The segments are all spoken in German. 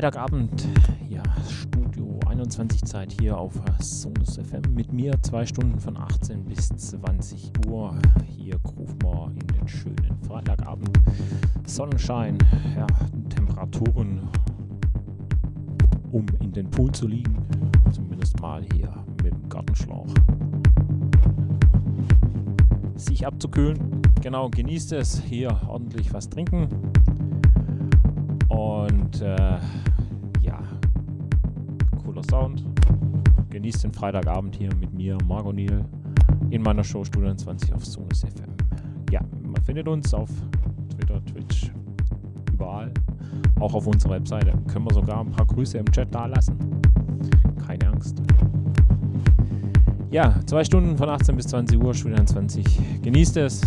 Freitagabend, ja, Studio 21 Zeit hier auf Sonus FM mit mir zwei Stunden von 18 bis 20 Uhr. Hier wir in den schönen Freitagabend. Sonnenschein, ja, Temperaturen, um in den Pool zu liegen. Zumindest mal hier mit dem Gartenschlauch. Sich abzukühlen, genau, genießt es. Hier ordentlich was trinken. Und äh, Sound. Genießt den Freitagabend hier mit mir, Margot Neil, in meiner Show Studio 20 auf Sonus FM. Ja, man findet uns auf Twitter, Twitch, überall. Auch auf unserer Webseite. Können wir sogar ein paar Grüße im Chat da lassen. Keine Angst. Ja, zwei Stunden von 18 bis 20 Uhr, Studio 20. Genießt es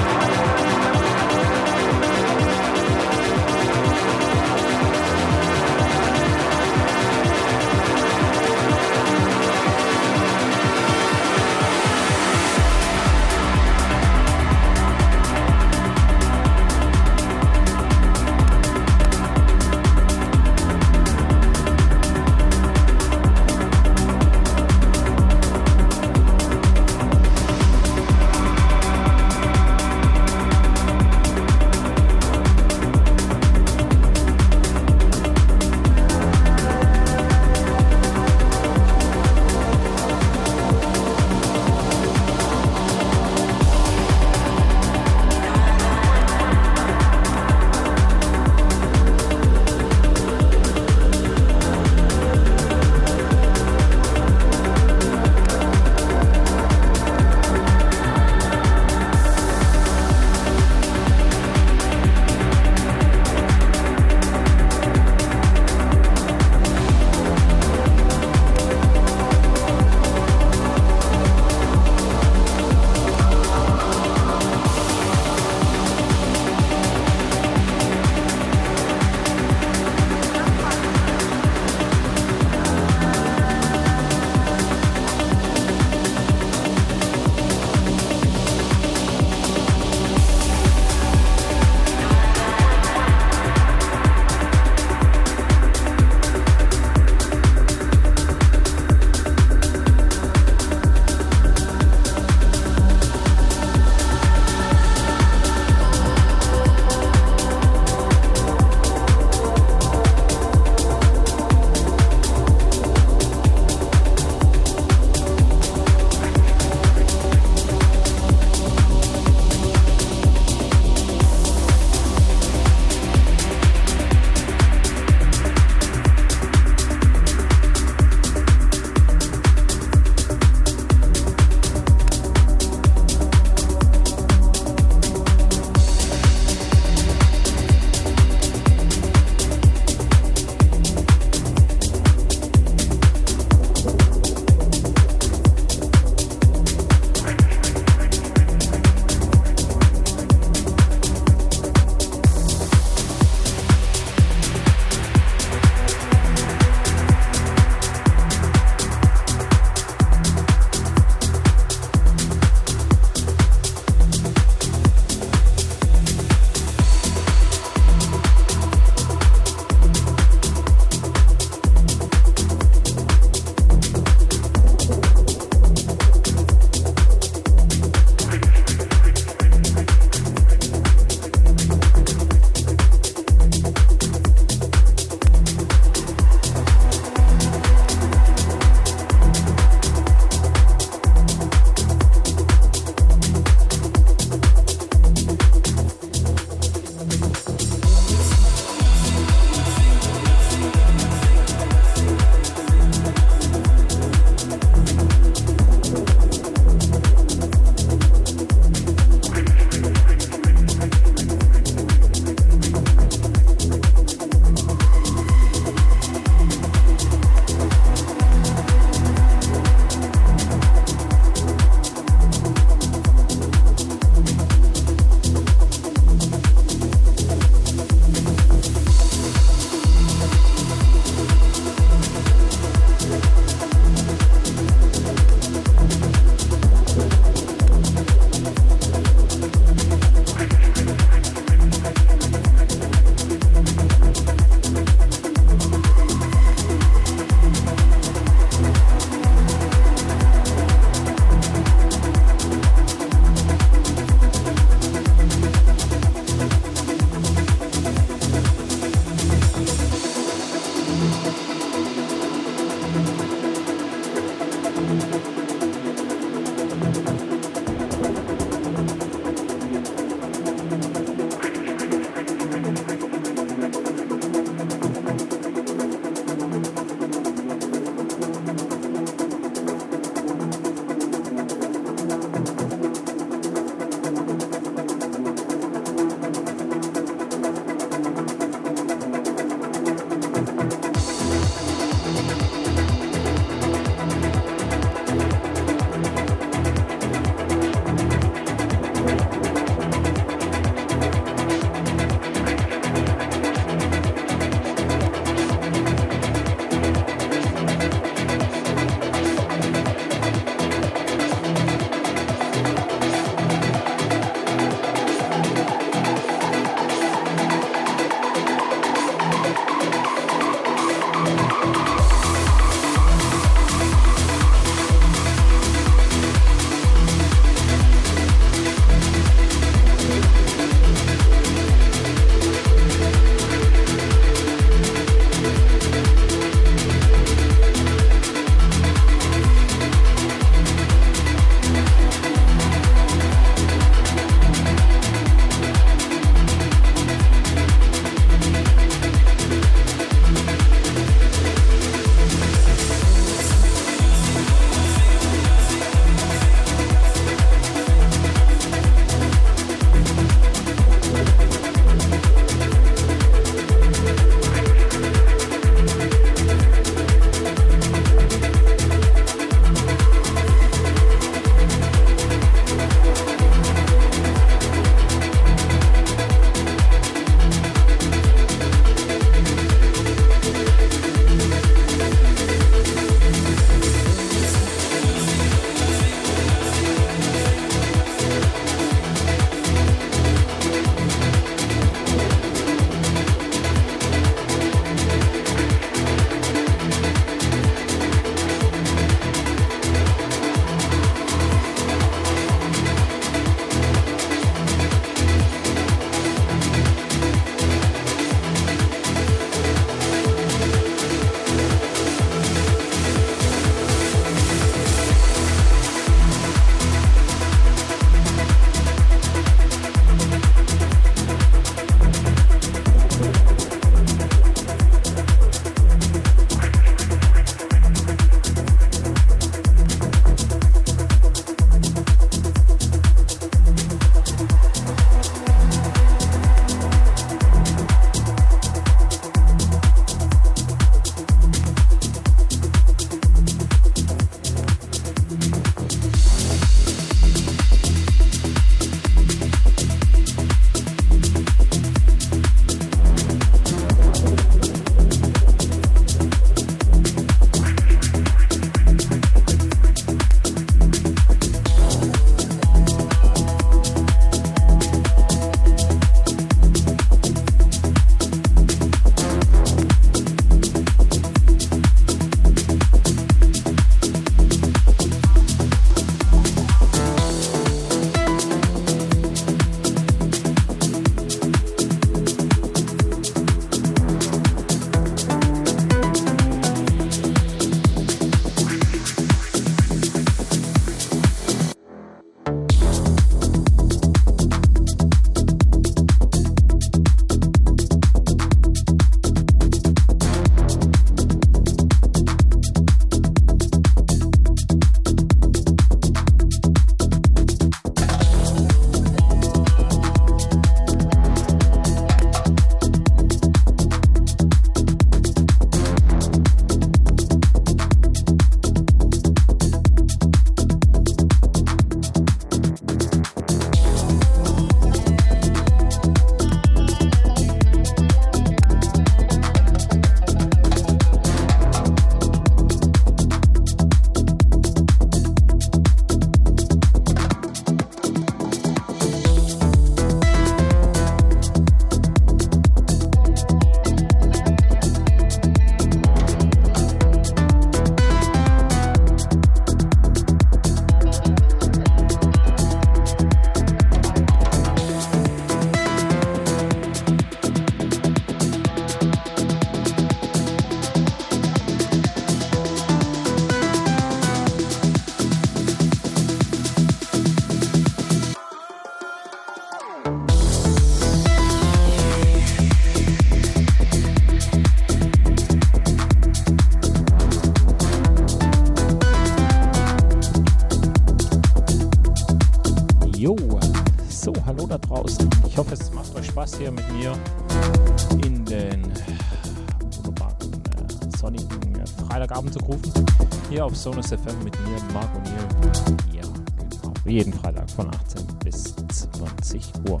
Sonus FM mit mir, Marc O'Neill. Ja, genau. Jeden Freitag von 18 bis 20 Uhr.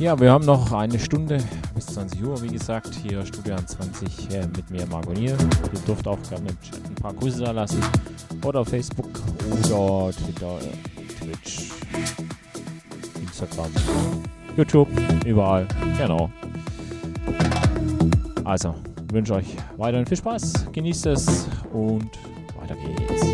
Ja, wir haben noch eine Stunde bis 20 Uhr, wie gesagt, hier Studio 20 äh, mit mir, Marc O'Neill. Ihr dürft auch gerne ein paar Grüße da lassen. Oder auf Facebook oder Twitter, Twitch, Instagram, YouTube, überall. Genau. Also, wünsche euch weiterhin viel Spaß, genießt es und weiter geht's.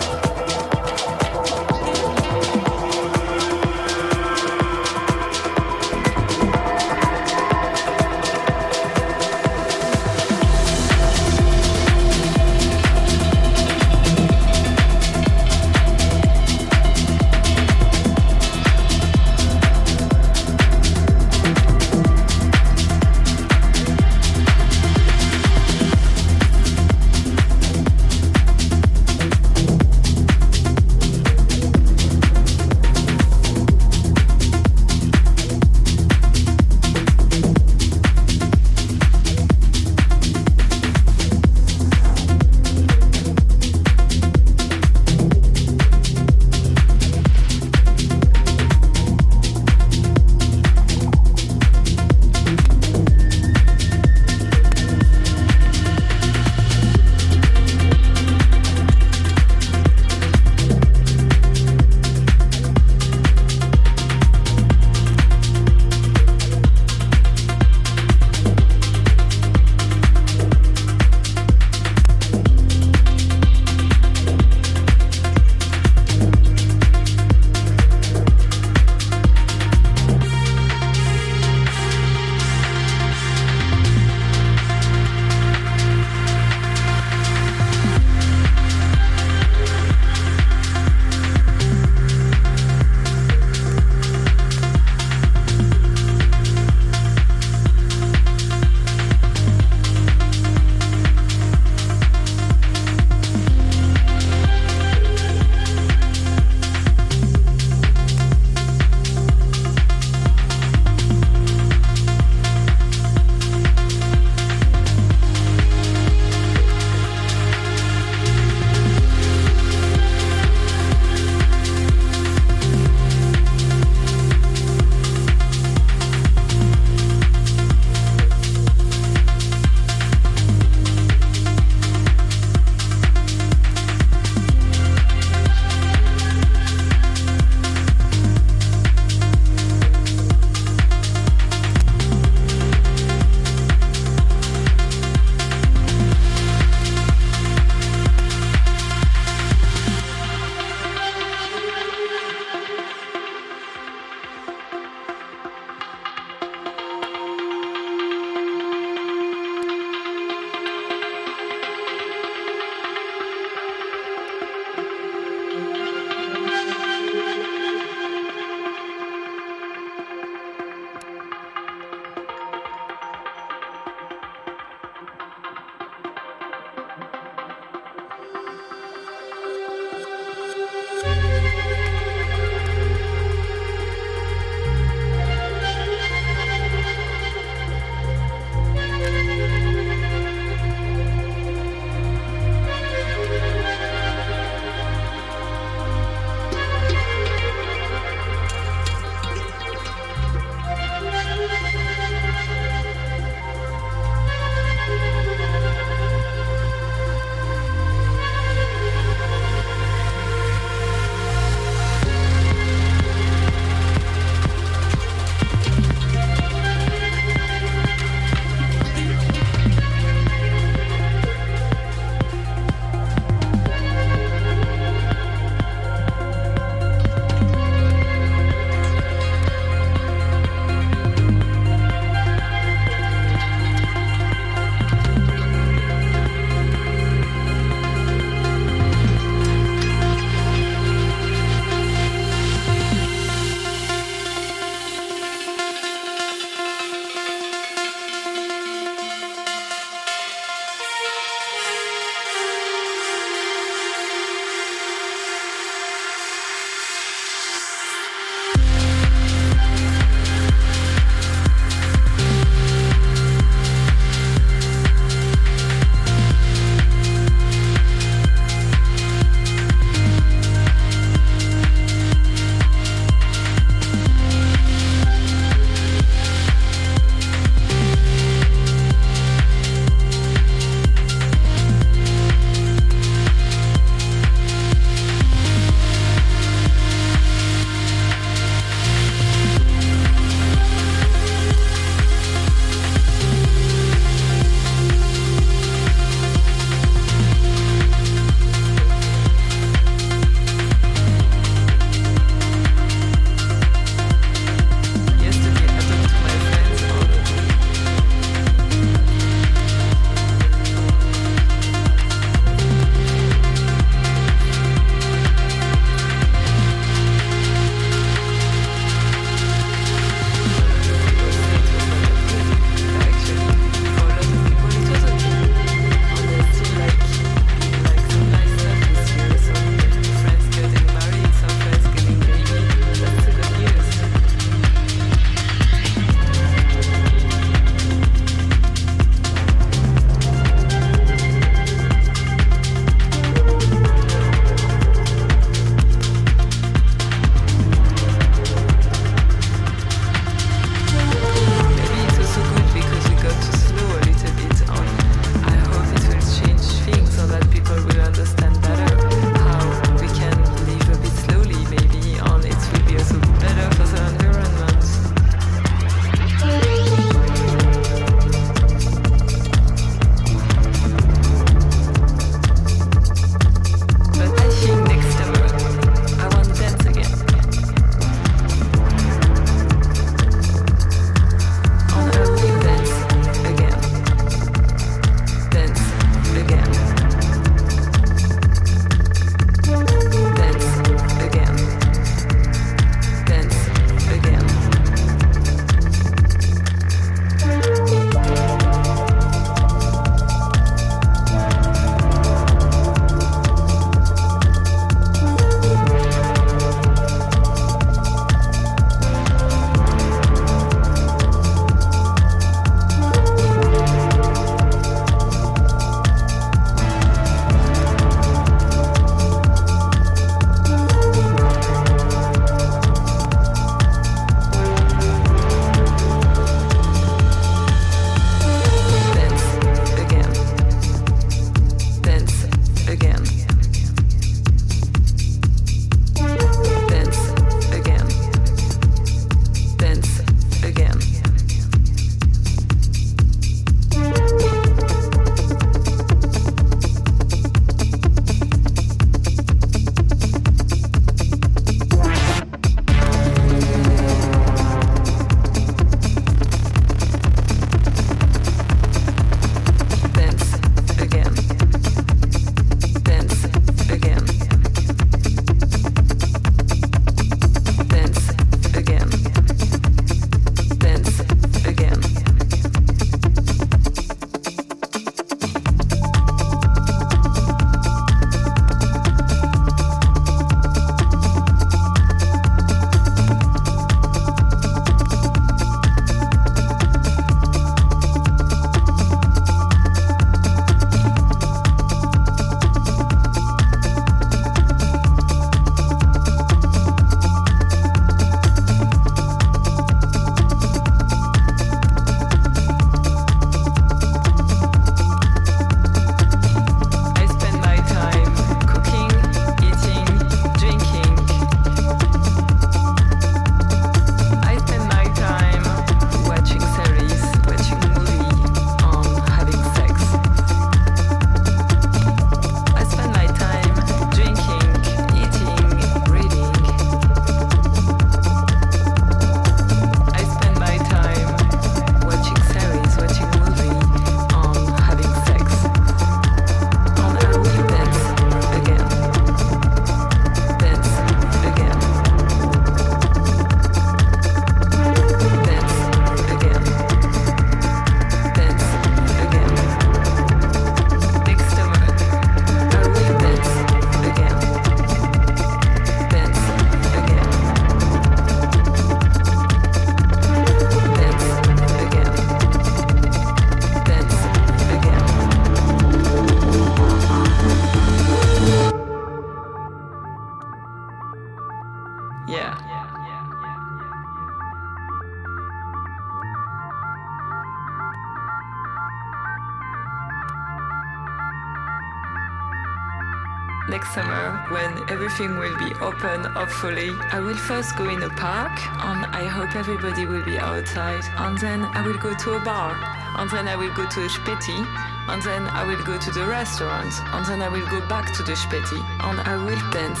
Everything will be open, hopefully. I will first go in a park and I hope everybody will be outside. And then I will go to a bar. And then I will go to a Speti. And then I will go to the restaurant. And then I will go back to the Speti. And I will dance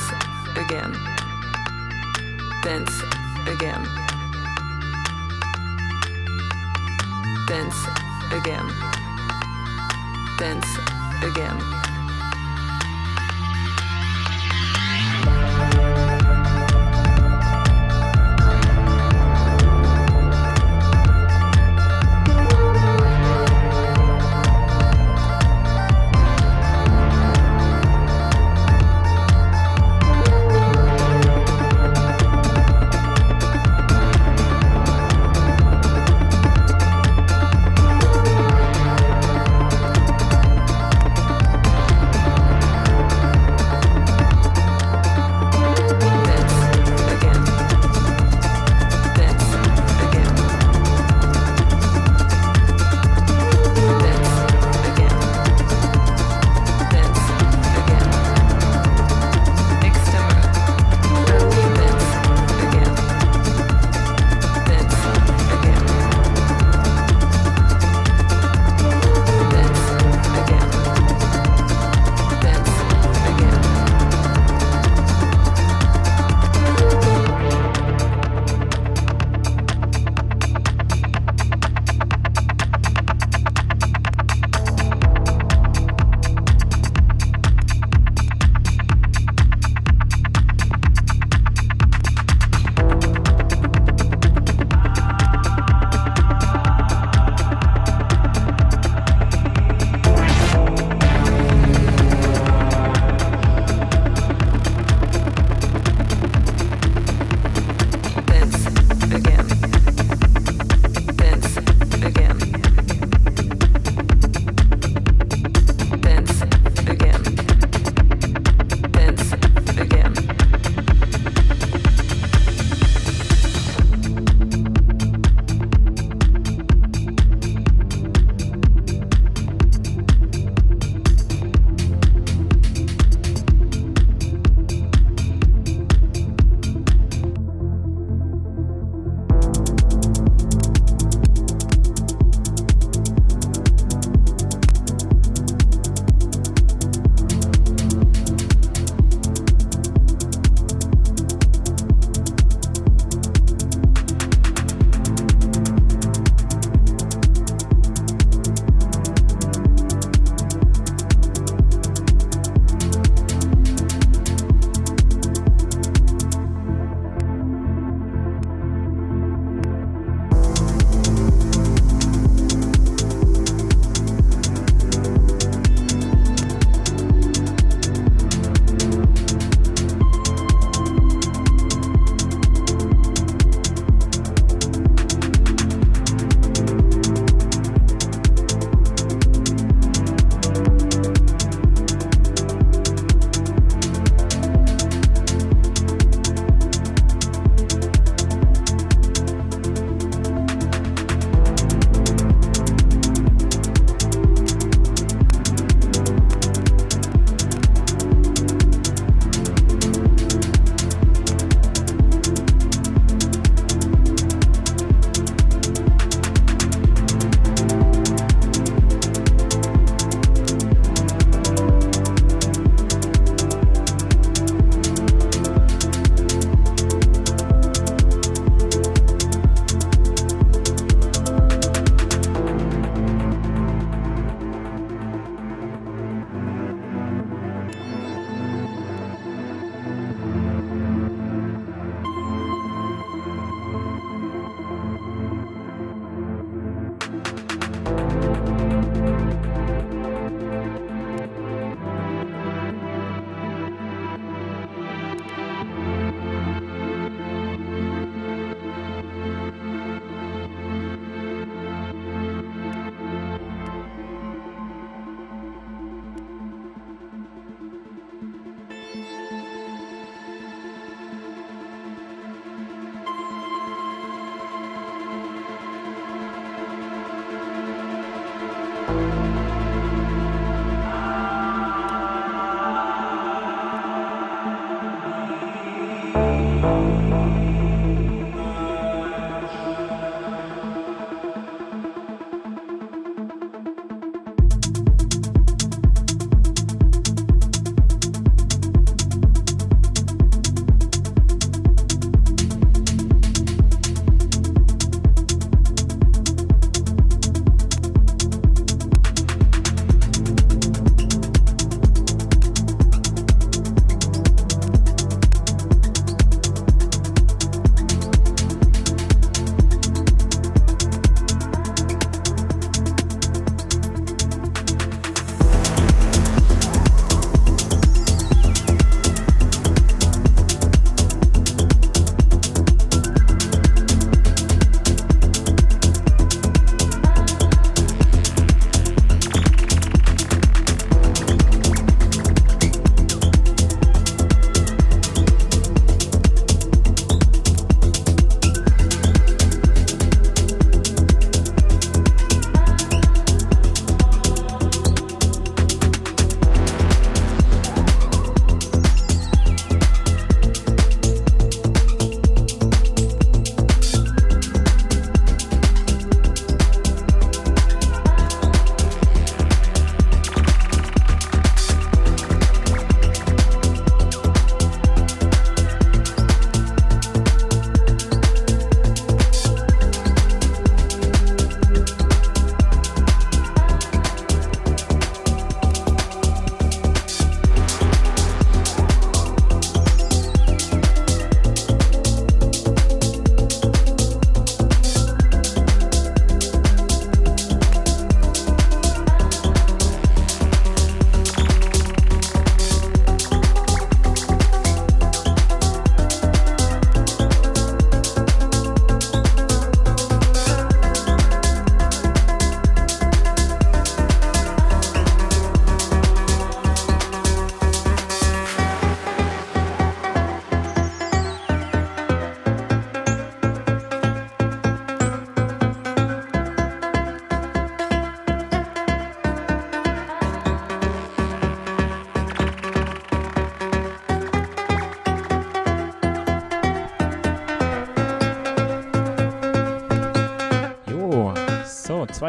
again. Dance again. Dance again. Dance again.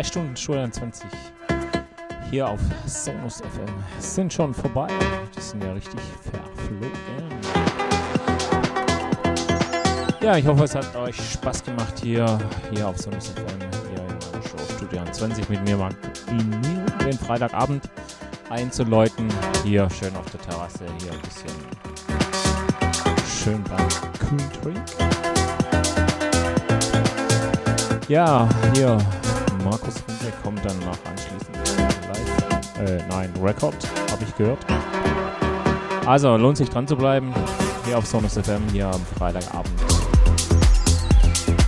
Zwei Stunden Schultern 20 hier auf Sonus FM sind schon vorbei. Die sind ja richtig verflogen. Ja, ich hoffe, es hat euch Spaß gemacht hier, hier auf Sonus FM, hier in meiner Show Studio 20 mit mir, Marc, den Freitagabend einzuläuten. Hier schön auf der Terrasse, hier ein bisschen schön beim Kühltrink. Ja, hier Markus Runke kommt dann noch anschließend live. Äh, nein, Record, habe ich gehört. Also lohnt sich dran zu bleiben. Hier auf Sonus FM, hier am Freitagabend.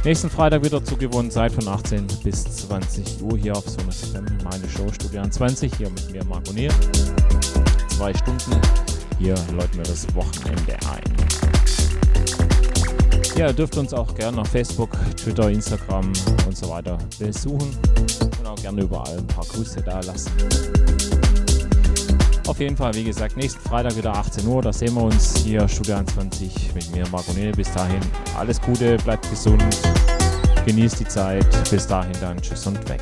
Nächsten Freitag wieder zugewohnt, Zeit von 18 bis 20 Uhr hier auf Sonus FM. Meine Show Studio 20, hier mit mir Marco Nier. Zwei Stunden. Hier läuten wir das Wochenende ein. Ja, ihr dürft uns auch gerne auf Facebook, Twitter, Instagram und so weiter besuchen und auch gerne überall ein paar Grüße da lassen. Auf jeden Fall, wie gesagt, nächsten Freitag wieder 18 Uhr, da sehen wir uns hier Studio 21 mit mir, Marco Nele. Bis dahin, alles Gute, bleibt gesund, genießt die Zeit. Bis dahin dann, tschüss und weg.